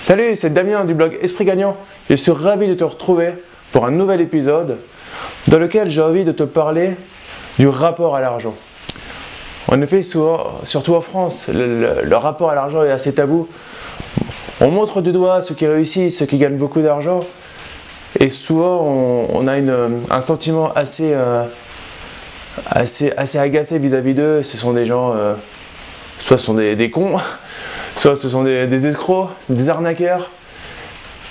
Salut, c'est Damien du blog Esprit Gagnant. Je suis ravi de te retrouver pour un nouvel épisode dans lequel j'ai envie de te parler du rapport à l'argent. En effet, surtout en France, le, rapport à l'argent est assez tabou. On montre du doigt ceux qui réussissent, ceux qui gagnent beaucoup d'argent, et souvent on, a un sentiment assez, euh, assez, assez agacé vis-à-vis d'eux. Ce sont des gens, euh, soit ce sont des, des cons, soit ce sont des, escrocs, des arnaqueurs.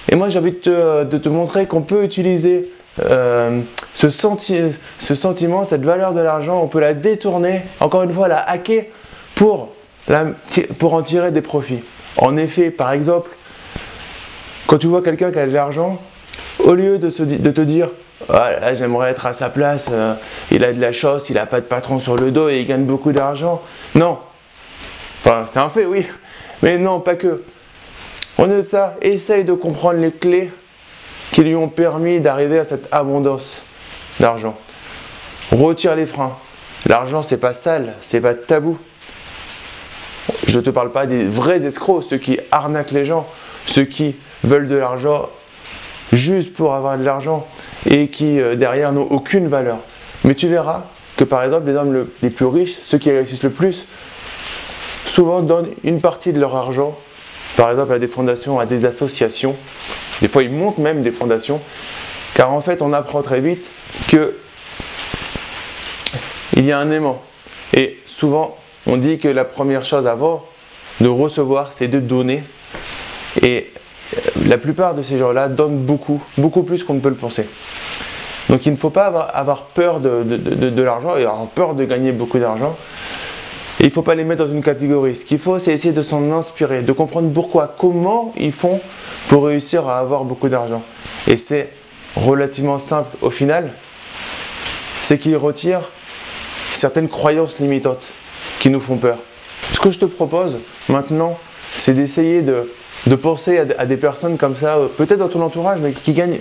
Et moi j'ai envie de te, montrer qu'on peut utiliser euh, ce, ce, sentiment, cette valeur de l'argent, on peut la détourner, encore une fois la hacker pour, pour en tirer des profits. En effet, par exemple, quand tu vois quelqu'un qui a de l'argent, au lieu de, de te dire ah, j'aimerais être à sa place, euh, il a de la chance, il n'a pas de patron sur le dos et il gagne beaucoup d'argent. Non. Enfin, c'est un fait, oui. Mais non, pas que. Au lieu de ça, essaye de comprendre les clés qui lui ont permis d'arriver à cette abondance d'argent. Retire les freins. L'argent, c'est pas sale, c'est pas tabou. Je ne te parle pas des vrais escrocs, ceux qui arnaquent les gens, ceux qui veulent de l'argent juste pour avoir de l'argent et qui euh, derrière n'ont aucune valeur. Mais tu verras que par exemple les hommes les plus riches, ceux qui réussissent le plus, souvent donnent une partie de leur argent, par exemple à des fondations, à des associations. Des fois, ils montent même des fondations, car en fait, on apprend très vite que il y a un aimant. Et souvent, on dit que la première chose avant de recevoir, c'est de donner. Et la plupart de ces gens-là donnent beaucoup, beaucoup plus qu'on ne peut le penser. Donc il ne faut pas avoir, peur de l'argent et avoir peur de gagner beaucoup d'argent. Il ne faut pas les mettre dans une catégorie. Ce qu'il faut, c'est essayer de s'en inspirer, de comprendre pourquoi, comment ils font pour réussir à avoir beaucoup d'argent. Et c'est relativement simple au final. C'est qu'ils retirent certaines croyances limitantes qui nous font peur. Ce que je te propose maintenant, c'est d'essayer de, penser à, des personnes comme ça, euh, peut-être dans ton entourage, mais qui gagnent,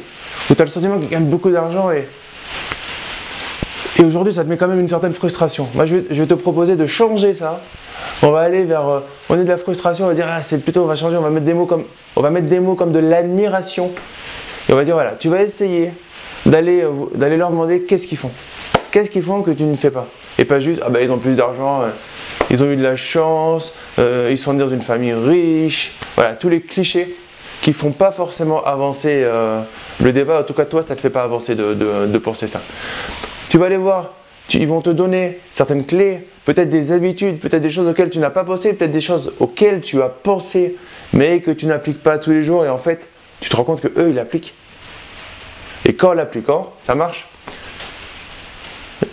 où tu as le sentiment qu'ils gagnent beaucoup d'argent et et aujourd'hui, ça te met quand même une certaine frustration. Moi, je vais, te proposer de changer ça. On va aller vers. Euh, on est de la frustration, on va dire, ah, c'est plutôt, on va changer, on va mettre des mots comme, on va mettre des mots comme de l'admiration. Et on va dire, voilà, tu vas essayer d'aller, euh, leur demander qu'est-ce qu'ils font. Qu'est-ce qu'ils font que tu ne fais pas? Et pas juste, ah ben ils ont plus d'argent, euh, ils ont eu de la chance, ils sont dans une famille riche. Voilà, tous les clichés qui font pas forcément avancer le débat. En tout cas, toi, ça ne te fait pas avancer de penser ça. Tu vas aller voir, ils vont te donner certaines clés, peut-être des habitudes, peut-être des choses auxquelles tu n'as pas pensé, peut-être des choses auxquelles tu as pensé, mais que tu n'appliques pas tous les jours et en fait, tu te rends compte que eux, ils l'appliquent. Et qu'en l'appliquant, ça marche.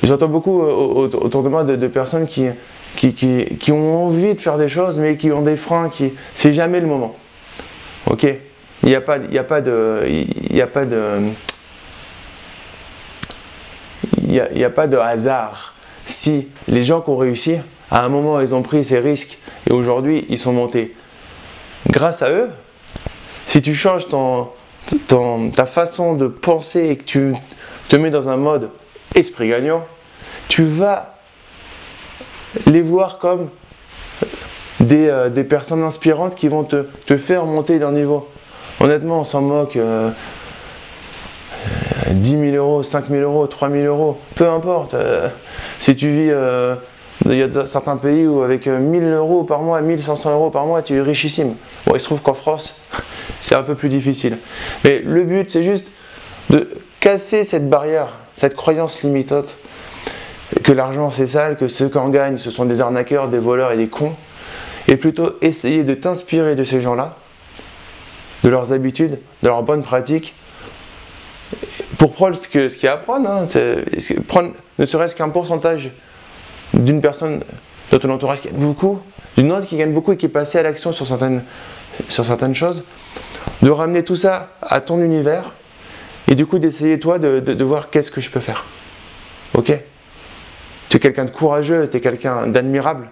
J'entends beaucoup euh, autour de moi de, personnes qui, qui, ont envie de faire des choses, mais qui ont des freins, qui c'est jamais le moment. Ok? Il n'y a pas, il a pas de, il a pas de n'y a, pas de hasard. Si les gens qui ont réussi, à un moment, ils ont pris ces risques et aujourd'hui, ils sont montés. Grâce à eux, si tu changes ton, ta façon de penser et que tu te mets dans un mode esprit gagnant, tu vas les voir comme des, euh, personnes inspirantes qui vont te, faire monter d'un niveau. Honnêtement, on s'en moque. Euh, 10 000 euros, 5 000 euros, 3 000 euros, peu importe. Euh, si tu vis, euh, il y a certains pays où avec 1000 euh, euros par mois, 1500 euros par mois, tu es richissime. Bon, il se trouve qu'en France, c'est un peu plus difficile. Mais le but, c'est juste de casser cette barrière, cette croyance limitante que l'argent c'est sale, que ceux qui en gagnent, ce sont des arnaqueurs, des voleurs et des cons. Et plutôt essayer de t'inspirer de ces gens-là, de leurs habitudes, de leurs bonnes pratiques, pour prendre ce qu'il y a à prendre, hein, prendre ne serait-ce qu'un pourcentage d'une personne de ton entourage qui gagne beaucoup, d'une autre qui gagne beaucoup et qui est passée à l'action sur certaines, choses, de ramener tout ça à ton univers et du coup d'essayer toi de, voir qu'est-ce que je peux faire. Ok? Tu es quelqu'un de courageux, tu es quelqu'un d'admirable,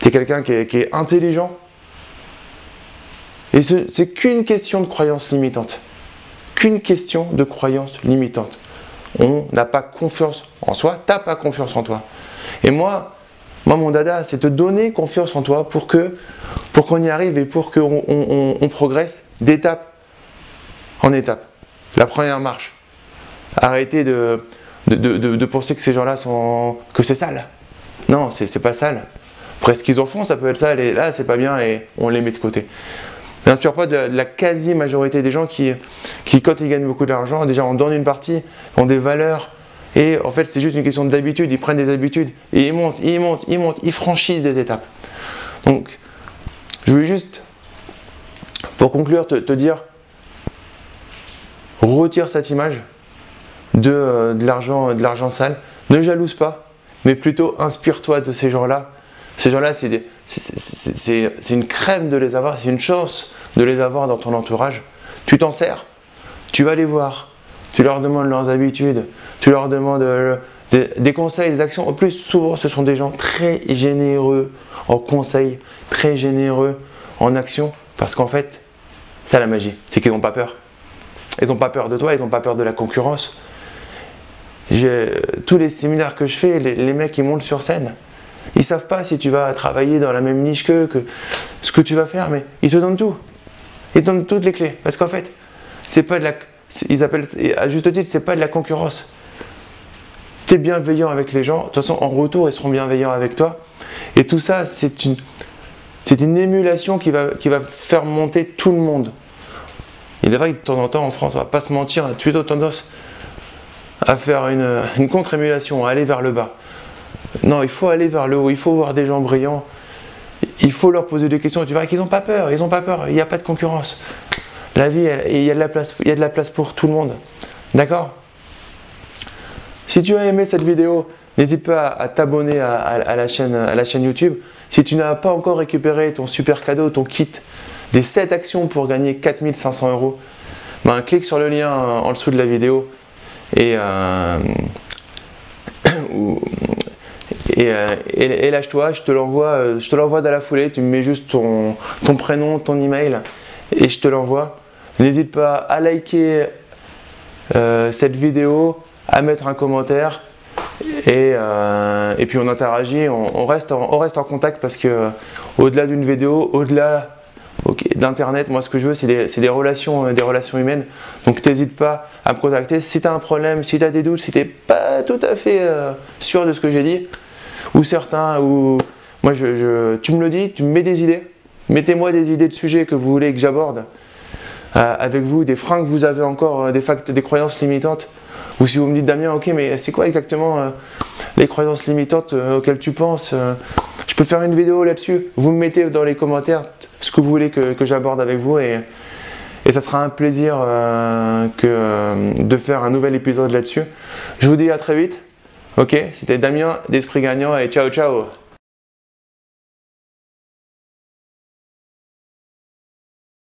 tu es quelqu'un qui est intelligent. Et c'est qu'une question de croyance limitante qu'une question de croyance limitante. On n'a pas confiance en soi, t'as pas confiance en toi. Et moi, Moi, mon dada, c'est te donner confiance en toi pour que pour qu'on y arrive et pour qu'on on, progresse d'étape en étape. La première marche. Arrêtez de, de, penser que ces gens-là sont. que c'est sale. Non, c'est pas sale. Après, ce qu'ils en font, ça peut être sale et là, c'est pas bien et on les met de côté. N'inspire pas de, la quasi-majorité des gens qui, qui, quand ils gagnent beaucoup d'argent, déjà en donnent une partie, ont des valeurs, et en fait, c'est juste une question d'habitude. Ils prennent des habitudes et ils montent, ils montent, ils montent, ils franchissent des étapes. Donc, je voulais juste, pour conclure, te, dire retire cette image de, euh, de l'argent sale. Ne jalouse pas, mais plutôt inspire-toi de ces gens-là. Ces gens-là, c'est une crème de les avoir, c'est une chance de les avoir dans ton entourage. Tu t'en sers, tu vas les voir, tu leur demandes leurs habitudes, tu leur demandes euh, des, conseils, des actions. En plus, souvent, ce sont des gens très généreux en conseils, très généreux en actions, parce qu'en fait, c'est la magie, c'est qu'ils n'ont pas peur. Ils n'ont pas peur de toi, ils n'ont pas peur de la concurrence. Tous les séminaires que je fais, les, mecs qui montent sur scène, ils savent pas si tu vas travailler dans la même niche que ce que tu vas faire, mais ils te donnent tout. Ils te donnent toutes les clés. Parce qu'en fait, c'est pas de la, ils appellent, à juste titre, c'est pas de la concurrence. Tu es bienveillant avec les gens, de toute façon, en retour, ils seront bienveillants avec toi. Et tout ça, c'est une, c'est une émulation qui va, qui va faire monter tout le monde. Il est vrai que de temps en temps, en France, on va pas se mentir, on a plutôt tendance à faire une, une contre-émulation, à aller vers le bas. Non, il faut aller vers le haut, il faut voir des gens brillants, il faut leur poser des questions. Tu verras qu'ils n'ont pas peur, ils n'ont pas peur, il n'y a pas de concurrence. La vie, il y, a de la place, pour tout le monde. D'accord? Si tu as aimé cette vidéo, n'hésite pas à, t'abonner à, la chaîne, à la chaîne YouTube. Si tu n'as pas encore récupéré ton super cadeau, ton kit des 7 actions pour gagner 4500 euros, ben, clique sur le lien en dessous de la vidéo et, euh, euh, et, lâche-toi, je te l'envoie, euh, je te l'envoie dans la foulée, tu me mets juste ton, prénom, ton email et je te l'envoie. N'hésite pas à liker euh, cette vidéo, à mettre un commentaire et, puis on interagit, on, reste en, contact parce que au-delà d'une vidéo, au-delà d'internet, moi ce que je veux c'est des, relations, des relations humaines. Donc n'hésite pas à me contacter si tu as un problème, si tu as des doutes, si tu n'es pas tout à fait sûr de ce que j'ai dit, ou certains, ou moi tu me le dis, tu me mets des idées. Mettez-moi des idées de sujets que vous voulez que j'aborde. Euh, avec vous, des freins que vous avez encore, euh, des, croyances limitantes. Ou si vous me dites Damien, ok, mais c'est quoi exactement euh, les croyances limitantes auxquelles tu penses Je peux faire une vidéo là-dessus. Vous me mettez dans les commentaires ce que vous voulez que, j'aborde avec vous et, ça sera un plaisir de faire un nouvel épisode là-dessus. Je vous dis à très vite. Ok, c'était Damien d'Esprit Gagnant et ciao ciao